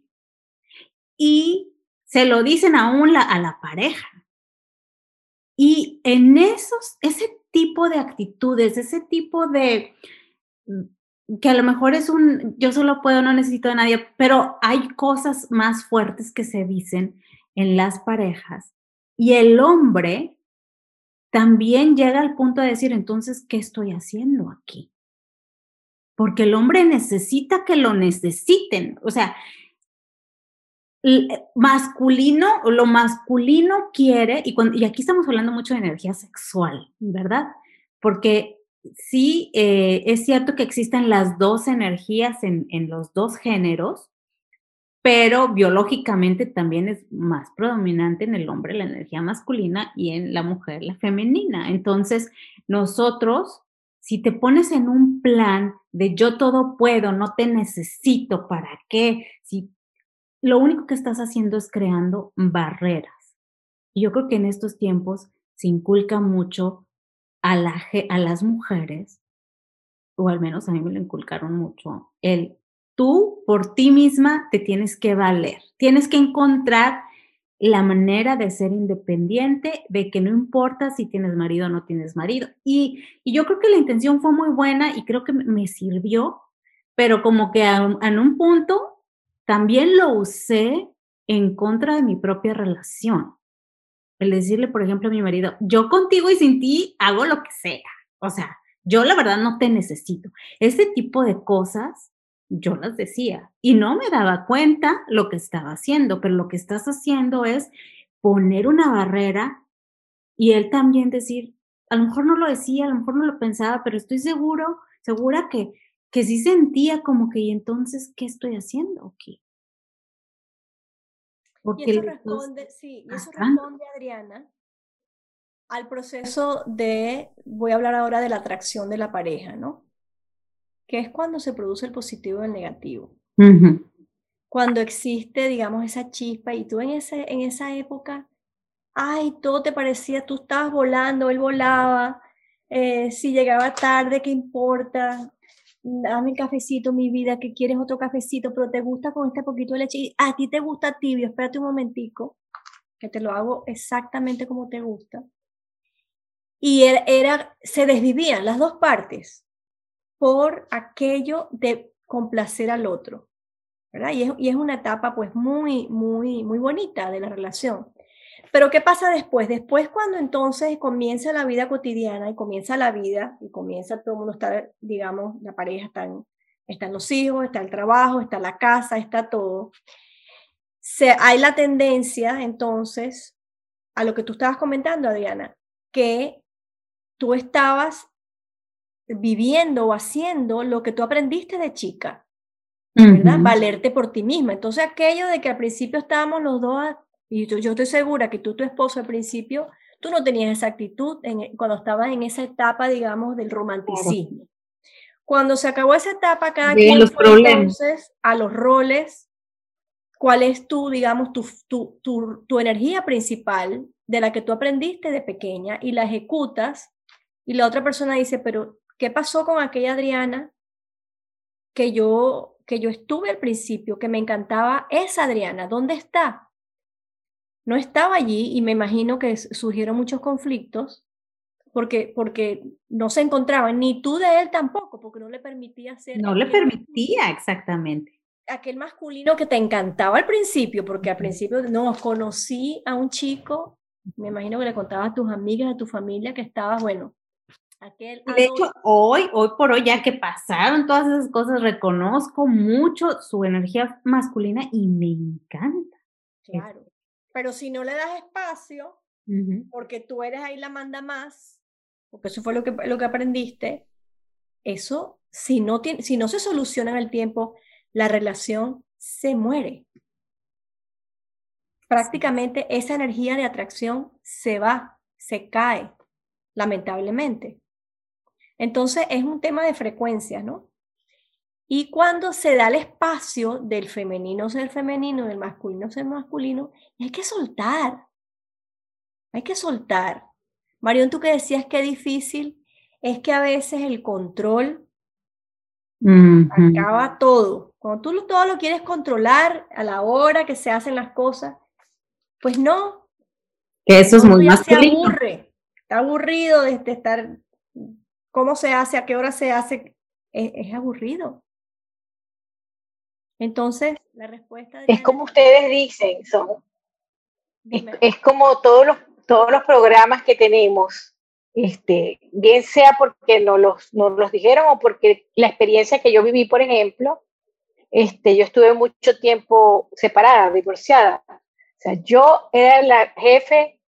Y se lo dicen aún la, a la pareja. Y en esos, ese tipo de actitudes, ese tipo de, mm, que a lo mejor es un, yo solo puedo, no necesito de nadie, pero hay cosas más fuertes que se dicen en las parejas. Y el hombre también llega al punto de decir, entonces, ¿qué estoy haciendo aquí? Porque el hombre necesita que lo necesiten. O sea, masculino, lo masculino quiere, y, y aquí estamos hablando mucho de energía sexual, ¿verdad? Porque sí, eh, es cierto que existen las dos energías en, en los dos géneros, pero biológicamente también es más predominante en el hombre la energía masculina y en la mujer la femenina. Entonces, nosotros, si te pones en un plan de yo todo puedo, no te necesito, ¿para qué? Si lo único que estás haciendo es creando barreras. Y yo creo que en estos tiempos se inculca mucho a, la, a las mujeres, o al menos a mí me lo inculcaron mucho, el tú por ti misma te tienes que valer, tienes que encontrar la manera de ser independiente, de que no importa si tienes marido o no tienes marido. Y, yo creo que la intención fue muy buena y creo que me sirvió, pero como que en un punto también lo usé en contra de mi propia relación. el decirle, por ejemplo, a mi marido, yo contigo y sin ti hago lo que sea. O sea, yo la verdad no te necesito. Ese tipo de cosas yo las decía y no me daba cuenta lo que estaba haciendo, pero lo que estás haciendo es poner una barrera y él también decir, a lo mejor no lo decía, a lo mejor no lo pensaba, pero estoy seguro, segura que, que sí sentía como que, ¿y entonces qué estoy haciendo aquí? y eso responde, sí, y eso responde, Adriana, al proceso de, voy a hablar ahora de la atracción de la pareja, ¿no? Que es cuando se produce el positivo y el negativo. Cuando existe, digamos, esa chispa y tú en, ese, en esa época, ay, todo te parecía, tú estabas volando, él volaba, eh, si llegaba tarde, ¿qué importa? Dame el cafecito, mi vida, que quieres otro cafecito, pero te gusta con este poquito de leche, a ti te gusta tibio, espérate un momentico, que te lo hago exactamente como te gusta. Y era, era se desvivían las dos partes por aquello de complacer al otro, ¿verdad? Y es, y es una etapa pues muy, muy, muy bonita de la relación. Pero ¿qué pasa después? Después cuando entonces comienza la vida cotidiana y comienza la vida y comienza todo el mundo está, digamos, la pareja, están, están los hijos, está el trabajo, está la casa, está todo. Se, hay la tendencia entonces a lo que tú estabas comentando, Adriana, que tú estabas viviendo o haciendo lo que tú aprendiste de chica, ¿verdad? Valerte por ti misma. Entonces aquello de que al principio estábamos los dos y yo, estoy segura que tú, tu esposo al principio, tú no tenías esa actitud en, cuando estabas en esa etapa, digamos, del romanticismo. Cuando se acabó esa etapa, cada quien los fue entonces a los roles, cuál es tu, digamos, tu, tu, tu, tu energía principal de la que tú aprendiste de pequeña y la ejecutas, y la otra persona dice, pero ¿qué pasó con aquella Adriana que yo, que yo estuve al principio, que me encantaba esa Adriana? ¿Dónde está? No estaba allí y me imagino que surgieron muchos conflictos porque, porque no se encontraban, ni tú de él tampoco, porque no le permitía ser... No le permitía, exactamente. Aquel masculino que te encantaba al principio, porque al principio no, conocí a un chico, me imagino que le contabas a tus amigas, a tu familia, que estabas, bueno, Aquel de hecho, hoy, hoy por hoy, ya que pasaron todas esas cosas, reconozco mucho su energía masculina y me encanta. Claro. Pero si no le das espacio, porque tú eres ahí la manda más, porque eso fue lo que, lo que aprendiste, eso, si no, tiene, si no se soluciona en el tiempo, la relación se muere. Prácticamente esa energía de atracción se va, se cae, lamentablemente. Entonces es un tema de frecuencia, ¿no? Y cuando se da el espacio del femenino ser femenino, del masculino ser masculino, hay que soltar. Hay que soltar. Marión, tú que decías que difícil, es que a veces el control acaba todo. Cuando tú todo lo quieres controlar a la hora que se hacen las cosas, pues no. Que eso es muy masculino. Se aburre. Está aburrido de, estar, cómo se hace, a qué hora se hace. es aburrido. Entonces, la respuesta... es como ustedes dicen, son... Es, como todos los, todos los programas que tenemos, este, bien sea porque nos los, nos los dijeron o porque la experiencia que yo viví, por ejemplo, este, yo estuve mucho tiempo separada, divorciada. O sea, yo era la jefe,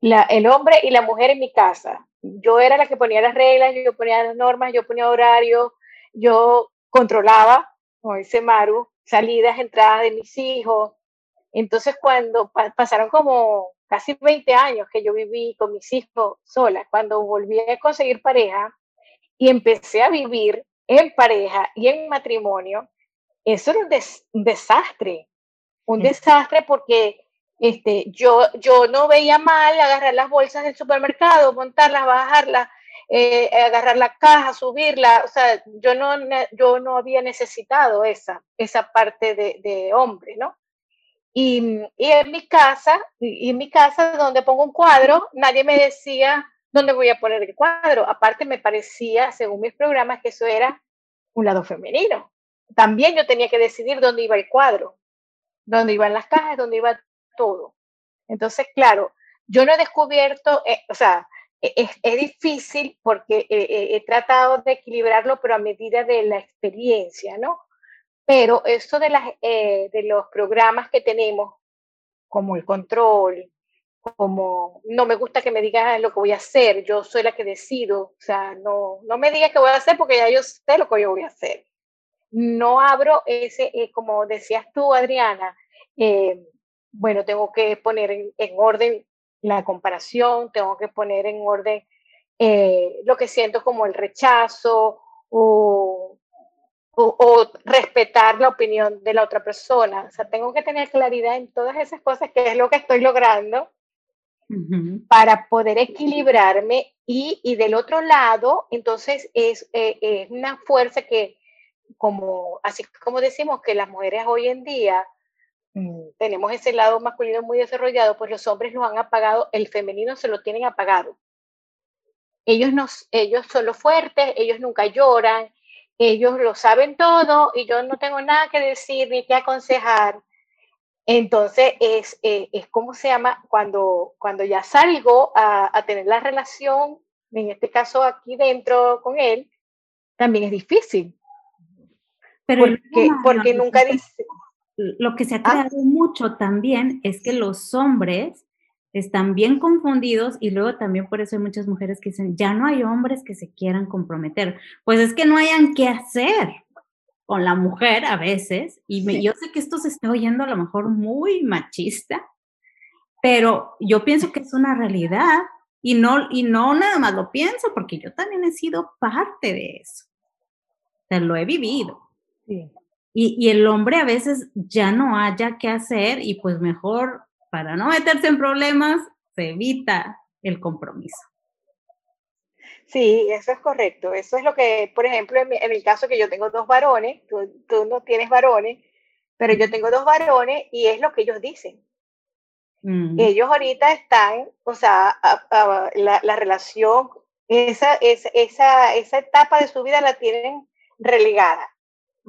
la, el hombre y la mujer en mi casa. Yo era la que ponía las reglas, yo ponía las normas, yo ponía horarios, yo controlaba como dice Maru, salidas, entradas de mis hijos. Entonces, cuando pasaron como casi 20 años que yo viví con mis hijos sola, cuando volví a conseguir pareja y empecé a vivir en pareja y en matrimonio, eso era un, desastre, un desastre porque este, yo, yo no veía mal agarrar las bolsas del supermercado, montarlas, bajarlas, eh, agarrar la caja, subirla, o sea, yo no, yo no había necesitado esa, esa parte de, hombre, ¿no? Y, y, en mi casa, y en mi casa donde pongo un cuadro, nadie me decía dónde voy a poner el cuadro. Aparte me parecía, según mis programas, que eso era un lado femenino. También yo tenía que decidir dónde iba el cuadro, dónde iban las cajas, dónde iba todo. Entonces, claro, yo no he descubierto, eh, o sea, es, es, difícil porque he tratado de equilibrarlo, pero a medida de la experiencia, ¿no? Pero esto de, las, de los programas que tenemos, como el control, como no me gusta que me digas lo que voy a hacer, yo soy la que decido, o sea, no, no me digas qué voy a hacer porque ya yo sé lo que yo voy a hacer. No abro ese, eh, como decías tú, Adriana, eh, bueno, tengo que poner en, orden la comparación, tengo que poner en orden eh, lo que siento como el rechazo o, o, respetar la opinión de la otra persona. O sea, tengo que tener claridad en todas esas cosas, que es lo que estoy logrando para poder equilibrarme y, y, del otro lado, entonces es, eh, es, una fuerza que, como, así como decimos que las mujeres hoy en día tenemos ese lado masculino muy desarrollado, pues los hombres lo han apagado, el femenino se lo tienen apagado. Ellos, nos, ellos son los fuertes, ellos nunca lloran, ellos lo saben todo y yo no tengo nada que decir ni que aconsejar. Entonces, es, eh, es como se llama cuando, cuando ya salgo a, a, tener la relación, en este caso aquí dentro con él, también es difícil. Pero porque, porque nunca dice... Lo que se ha ah. creado mucho también es que los hombres están bien confundidos y luego también por eso hay muchas mujeres que dicen, ya no hay hombres que se quieran comprometer. Pues es que no hayan qué hacer con la mujer a veces, y yo sé que esto se está oyendo a lo mejor muy machista, pero yo pienso que es una realidad y no, y no nada más lo pienso, porque yo también he sido parte de eso. O sea, lo he vivido. Y, y el hombre a veces ya no haya qué hacer y pues mejor, para no meterse en problemas, se evita el compromiso. Sí, eso es correcto. Eso es lo que, por ejemplo, en, el caso que yo tengo dos varones, tú, no tienes varones, pero yo tengo dos varones y es lo que ellos dicen. Mm. Ellos ahorita están, o sea, la, relación, esa, esa, esa, esa etapa de su vida la tienen relegada.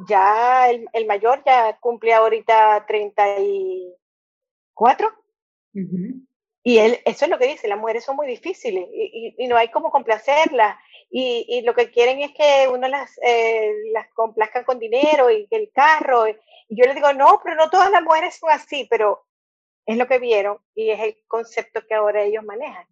Ya el, el mayor ya cumple ahorita 34. Y él, eso es lo que dice, las mujeres son muy difíciles y, y, no hay como complacerlas. Y, y, lo que quieren es que uno las, eh, las complazca con dinero y el carro. Y yo les digo, no, pero no todas las mujeres son así, pero es lo que vieron y es el concepto que ahora ellos manejan.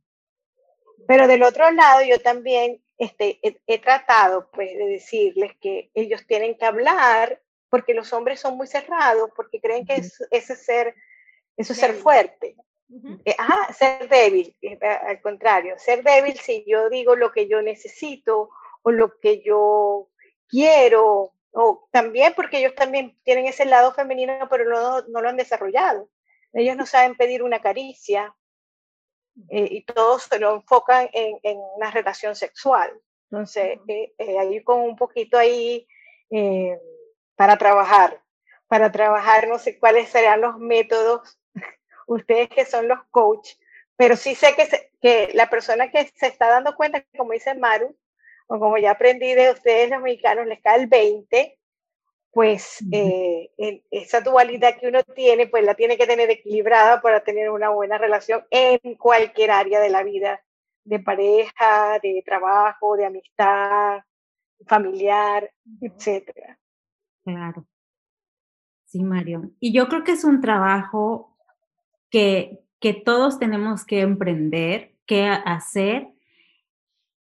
Pero del otro lado, yo también este, he, tratado pues, de decirles que ellos tienen que hablar porque los hombres son muy cerrados, porque creen que es, ese ser, eso es ser fuerte. Eh, ser débil, eh, al contrario, ser débil si yo digo lo que yo necesito o lo que yo quiero, o también porque ellos también tienen ese lado femenino, pero no, no lo han desarrollado. Ellos no saben pedir una caricia eh, y todos se lo enfocan en, en una relación sexual. Entonces, hay con un poquito ahí para trabajar, para trabajar, no sé cuáles serían los métodos ustedes que son los coach, pero sí sé que, que la persona que se está dando cuenta, como dice Maru, o como ya aprendí de ustedes los mexicanos, les cae el 20, pues eh, esa dualidad que uno tiene, pues la tiene que tener equilibrada para tener una buena relación en cualquier área de la vida, de pareja, de trabajo, de amistad, familiar, etcétera. Claro. Sí, Mario. Y yo creo que es un trabajo que, todos tenemos que emprender, que hacer,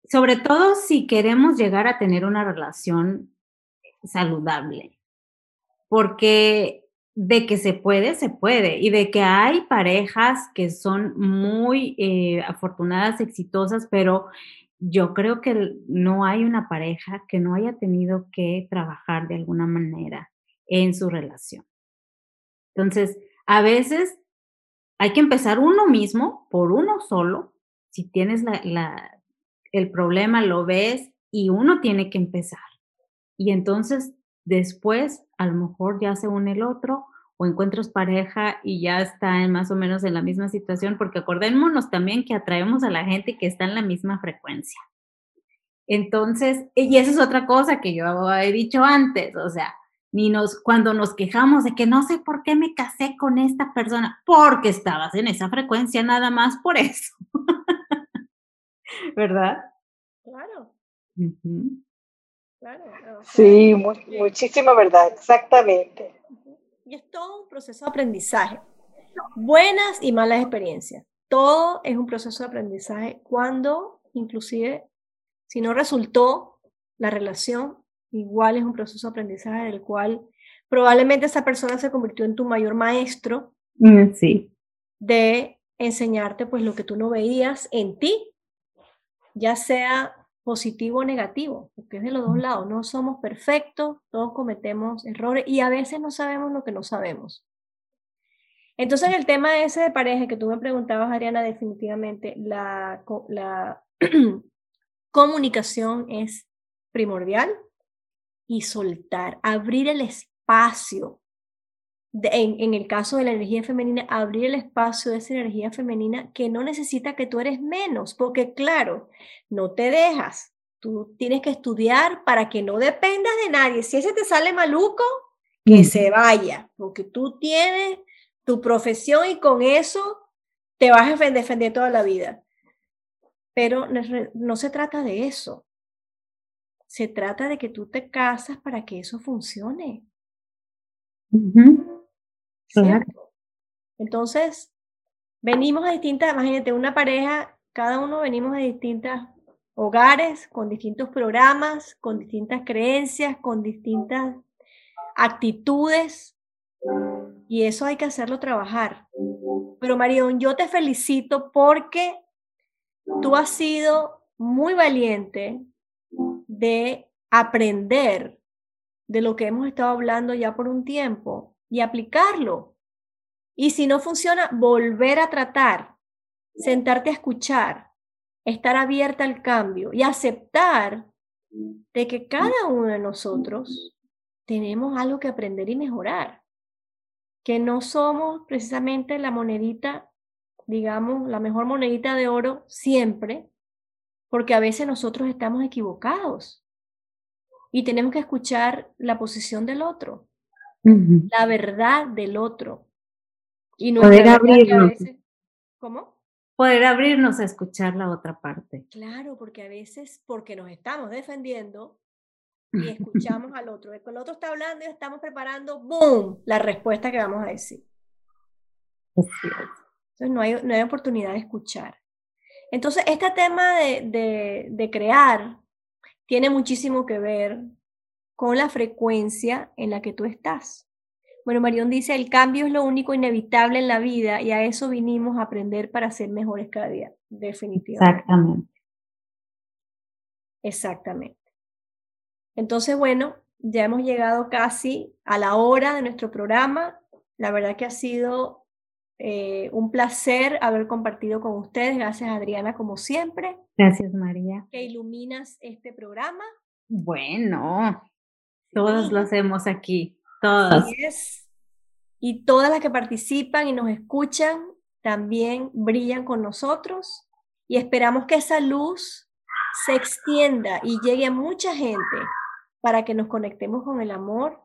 sobre todo si queremos llegar a tener una relación saludable, porque de que se puede, se puede, y de que hay parejas que son muy eh, afortunadas, exitosas, pero yo creo que no hay una pareja que no haya tenido que trabajar de alguna manera en su relación. Entonces, a veces hay que empezar uno mismo, por uno solo. Si tienes la, el problema, lo ves y uno tiene que empezar. Y entonces después a lo mejor ya se une el otro o encuentras pareja y ya está más o menos en la misma situación, porque acordémonos también que atraemos a la gente que está en la misma frecuencia. Entonces, y esa es otra cosa que yo he dicho antes, o sea, ni nos, cuando nos quejamos de que no sé por qué me casé con esta persona, porque estabas en esa frecuencia nada más por eso. ¿Verdad? Claro. Claro. sí, muchísima verdad, exactamente. Y es todo un proceso de aprendizaje. Buenas y malas experiencias. Todo es un proceso de aprendizaje cuando, inclusive, si no resultó la relación, igual es un proceso de aprendizaje del cual probablemente esa persona se convirtió en tu mayor maestro. Mm, sí. De enseñarte pues lo que tú no veías en ti, ya sea positivo o negativo, porque es de los dos lados, no somos perfectos, todos cometemos errores y a veces no sabemos lo que no sabemos. Entonces el tema ese de pareja que tú me preguntabas, Adriana, definitivamente la, la comunicación es primordial y soltar, abrir el espacio en, el caso de la energía femenina, abrir el espacio de esa energía femenina que no necesita que tú eres menos, porque claro, no te dejas. Tú tienes que estudiar para que no dependas de nadie. Si ese te sale maluco, que se vaya, porque tú tienes tu profesión y con eso te vas a defender toda la vida. Pero no se trata de eso. Se trata de que tú te casas para que eso funcione. Entonces, venimos a distintas, imagínate, una pareja, cada uno venimos de distintos hogares, con distintos programas, con distintas creencias, con distintas actitudes, y eso hay que hacerlo trabajar. Pero Marión, yo te felicito porque tú has sido muy valiente de aprender de lo que hemos estado hablando ya por un tiempo y aplicarlo. Y si no funciona, volver a tratar, sentarte a escuchar, estar abierta al cambio y aceptar de que cada uno de nosotros tenemos algo que aprender y mejorar, que no somos precisamente la monedita, digamos, la mejor monedita de oro siempre, porque a veces nosotros estamos equivocados y tenemos que escuchar la posición del otro la verdad del otro. Y Poder abrirnos. ¿Cómo? Poder abrirnos a escuchar la otra parte. Claro, porque a veces, porque nos estamos defendiendo y escuchamos al otro. El otro está hablando y estamos preparando, ¡boom!, la respuesta que vamos a decir. Entonces no hay, no hay oportunidad de escuchar. Entonces, este tema de, de, de crear tiene muchísimo que ver con la frecuencia en la que tú estás. Bueno, Marión dice, el cambio es lo único inevitable en la vida y a eso vinimos a aprender para ser mejores cada día. Definitivamente. Exactamente. Exactamente. Entonces, bueno, ya hemos llegado casi a la hora de nuestro programa. La verdad que ha sido eh, un placer haber compartido con ustedes. Gracias, Adriana, como siempre. Gracias, María. Que iluminas este programa. Bueno, todos lo hacemos aquí, todas. Y todas las que participan y nos escuchan también brillan con nosotros y esperamos que esa luz se extienda y llegue a mucha gente para que nos conectemos con el amor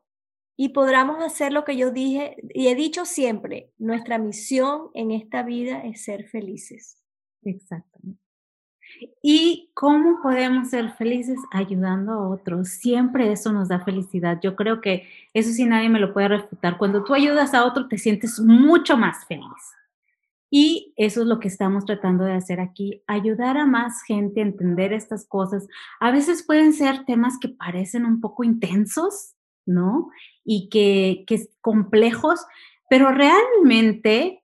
y podamos hacer lo que yo dije y he dicho siempre, nuestra misión en esta vida es ser felices. Exactamente. ¿Y cómo podemos ser felices ayudando a otros? Siempre eso nos da felicidad. Yo creo que eso sí nadie me lo puede refutar. Cuando tú ayudas a otro te sientes mucho más feliz. Y eso es lo que estamos tratando de hacer aquí, ayudar a más gente a entender estas cosas. A veces pueden ser temas que parecen un poco intensos, ¿no? Y que, que complejos, pero realmente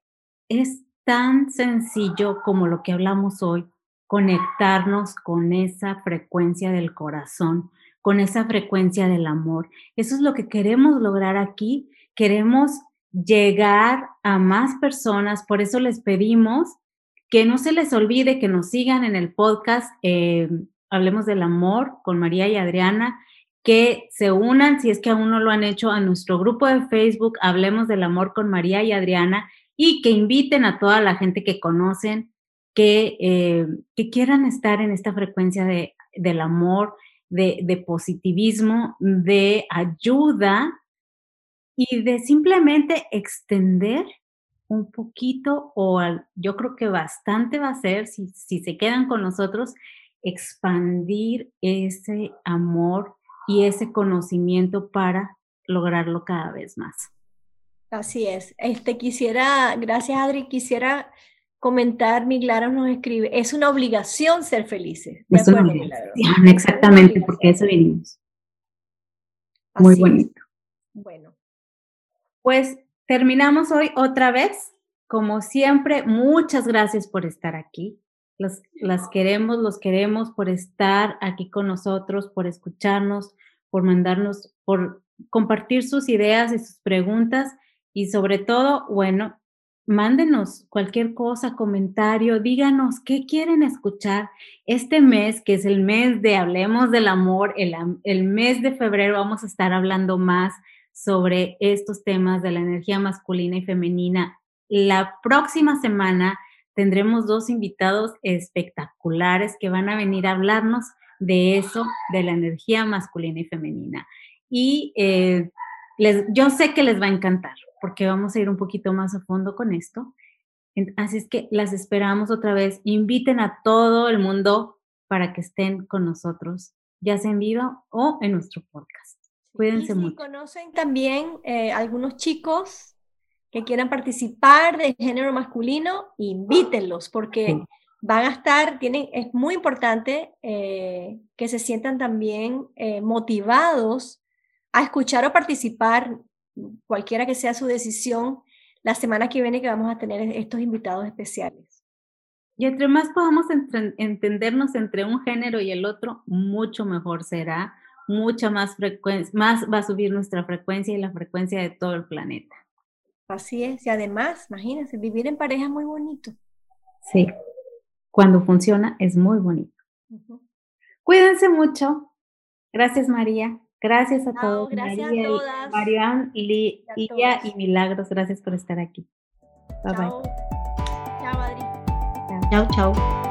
es tan sencillo como lo que hablamos hoy conectarnos con esa frecuencia del corazón, con esa frecuencia del amor. Eso es lo que queremos lograr aquí. Queremos llegar a más personas, por eso les pedimos que no se les olvide que nos sigan en el podcast eh, Hablemos del Amor con María y Adriana, que se unan, si es que aún no lo han hecho, a nuestro grupo de Facebook Hablemos del Amor con María y Adriana y que inviten a toda la gente que conocen eh, que, quieran estar en esta frecuencia de, del amor, de, positivismo, de ayuda y de simplemente extender un poquito o yo creo que bastante va a ser, si, si se quedan con nosotros, expandir ese amor y ese conocimiento para lograrlo cada vez más. Así es. Este quisiera, gracias Adri, quisiera comentar, Miglara nos escribe, es una obligación ser felices. es una obligación, exactamente, porque eso vinimos. Muy bonito. Bueno. Pues terminamos hoy otra vez. Como siempre, muchas gracias por estar aquí. Las, las queremos, los queremos por estar aquí con nosotros, por escucharnos, por mandarnos, por compartir sus ideas y sus preguntas y sobre todo, bueno, mándenos cualquier cosa, comentario, díganos qué quieren escuchar este mes, que es el mes de Hablemos del Amor, el, el, mes de febrero vamos a estar hablando más sobre estos temas de la energía masculina y femenina. La próxima semana tendremos dos invitados espectaculares que van a venir a hablarnos de eso, de la energía masculina y femenina. Y eh, les, yo sé que les va a encantar porque vamos a ir un poquito más a fondo con esto. Así es que las esperamos otra vez. Inviten a todo el mundo para que estén con nosotros, ya sea en vivo o en nuestro podcast. Cuídense y si mucho. conocen también eh, algunos chicos que quieran participar de género masculino, invítenlos, porque van a estar, tienen, es muy importante eh, que se sientan también eh, motivados a escuchar o participar cualquiera que sea su decisión, la semana que viene que vamos a tener estos invitados especiales. Y entre más podamos entendernos entre un género y el otro, mucho mejor será, mucha más frecuencia, más va a subir nuestra frecuencia y la frecuencia de todo el planeta. Así es, y además, imagínense, vivir en pareja es muy bonito. Sí, cuando funciona es muy bonito. Cuídense mucho. Gracias, María. Gracias a todos. Gracias a todas. Marian, Lidia y Milagros, gracias por estar aquí. Bye bye. Chao, Adri. Chao, chao.